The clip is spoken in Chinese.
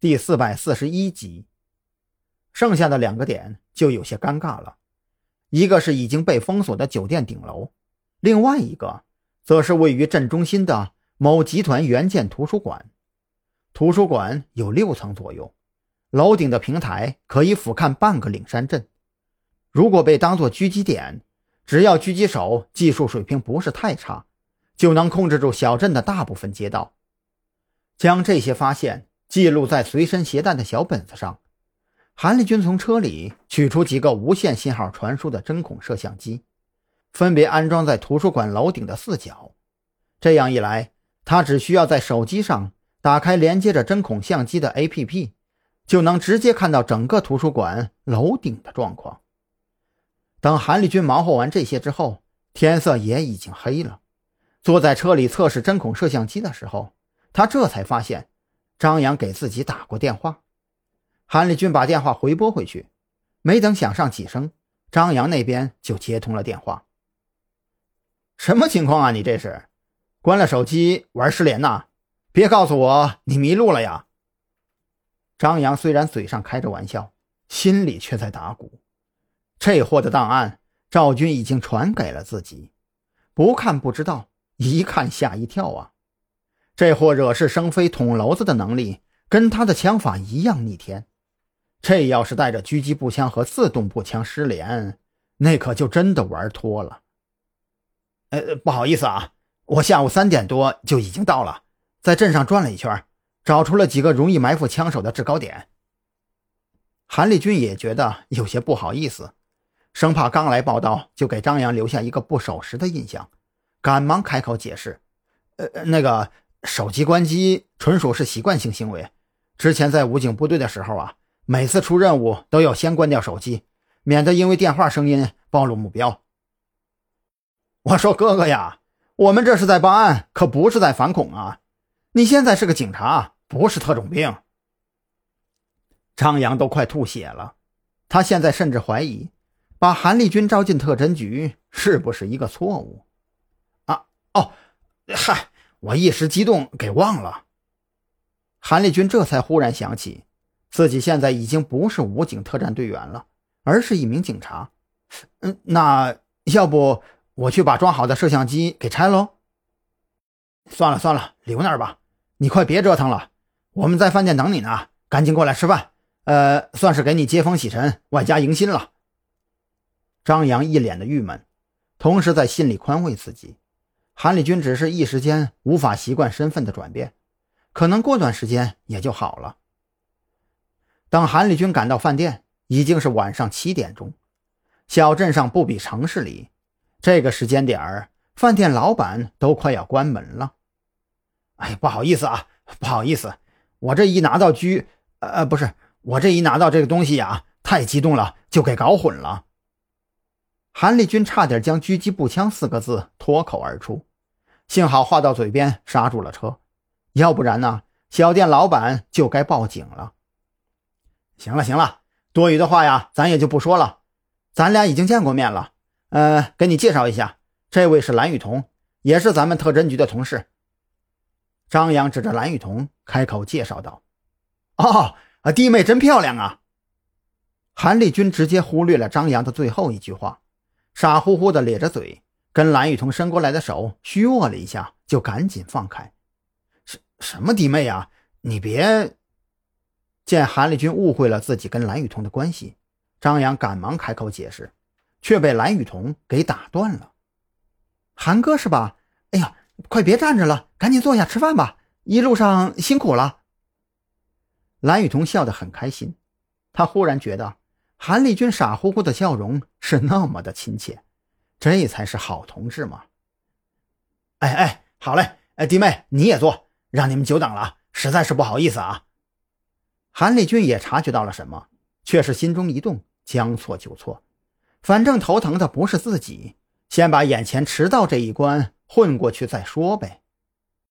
第四百四十一集。剩下的两个点就有些尴尬了，一个是已经被封锁的酒店顶楼，另外一个则是位于镇中心的某集团原建图书馆。图书馆有六层左右，楼顶的平台可以俯瞰半个岭山镇。如果被当作狙击点，只要狙击手技术水平不是太差，就能控制住小镇的大部分街道。将这些发现记录在随身携带的小本子上。韩立军从车里取出几个无线信号传输的针孔摄像机，分别安装在图书馆楼顶的四角。这样一来，他只需要在手机上打开连接着针孔相机的 APP，就能直接看到整个图书馆楼顶的状况。等韩立军忙活完这些之后，天色也已经黑了。坐在车里测试针孔摄像机的时候，他这才发现张扬给自己打过电话。韩立军把电话回拨回去，没等响上几声，张扬那边就接通了电话。什么情况啊？你这是关了手机玩失联呐？别告诉我你迷路了呀！张扬虽然嘴上开着玩笑，心里却在打鼓。这货的档案，赵军已经传给了自己，不看不知道，一看吓一跳啊！这货惹是生非、捅娄子的能力，跟他的枪法一样逆天。这要是带着狙击步枪和自动步枪失联，那可就真的玩脱了。呃，不好意思啊，我下午三点多就已经到了，在镇上转了一圈，找出了几个容易埋伏枪手的制高点。韩立军也觉得有些不好意思，生怕刚来报道就给张扬留下一个不守时的印象，赶忙开口解释：“呃，那个手机关机纯属是习惯性行为，之前在武警部队的时候啊。”每次出任务都要先关掉手机，免得因为电话声音暴露目标。我说哥哥呀，我们这是在办案，可不是在反恐啊！你现在是个警察，不是特种兵。张扬都快吐血了，他现在甚至怀疑，把韩立军招进特侦局是不是一个错误？啊哦，嗨，我一时激动给忘了。韩立军这才忽然想起。自己现在已经不是武警特战队员了，而是一名警察。嗯，那要不我去把装好的摄像机给拆喽？算了算了，留那儿吧。你快别折腾了，我们在饭店等你呢，赶紧过来吃饭。呃，算是给你接风洗尘，外加迎新了。张扬一脸的郁闷，同时在心里宽慰自己：韩立军只是一时间无法习惯身份的转变，可能过段时间也就好了。等韩立军赶到饭店，已经是晚上七点钟。小镇上不比城市里，这个时间点儿，饭店老板都快要关门了。哎，不好意思啊，不好意思，我这一拿到狙，呃，不是，我这一拿到这个东西呀，太激动了，就给搞混了。韩立军差点将“狙击步枪”四个字脱口而出，幸好话到嘴边刹住了车，要不然呢，小店老板就该报警了。行了行了，多余的话呀，咱也就不说了。咱俩已经见过面了，呃，给你介绍一下，这位是蓝雨桐，也是咱们特侦局的同事。张扬指着蓝雨桐开口介绍道：“哦，弟妹真漂亮啊！”韩立军直接忽略了张扬的最后一句话，傻乎乎的咧着嘴，跟蓝雨桐伸过来的手虚握了一下，就赶紧放开。什什么弟妹啊？你别。见韩立军误会了自己跟蓝雨桐的关系，张扬赶忙开口解释，却被蓝雨桐给打断了。韩哥是吧？哎呀，快别站着了，赶紧坐下吃饭吧，一路上辛苦了。蓝雨桐笑得很开心，他忽然觉得韩立军傻乎乎的笑容是那么的亲切，这才是好同志嘛。哎哎，好嘞，哎弟妹你也坐，让你们久等了，实在是不好意思啊。韩立军也察觉到了什么，却是心中一动，将错就错。反正头疼的不是自己，先把眼前迟到这一关混过去再说呗。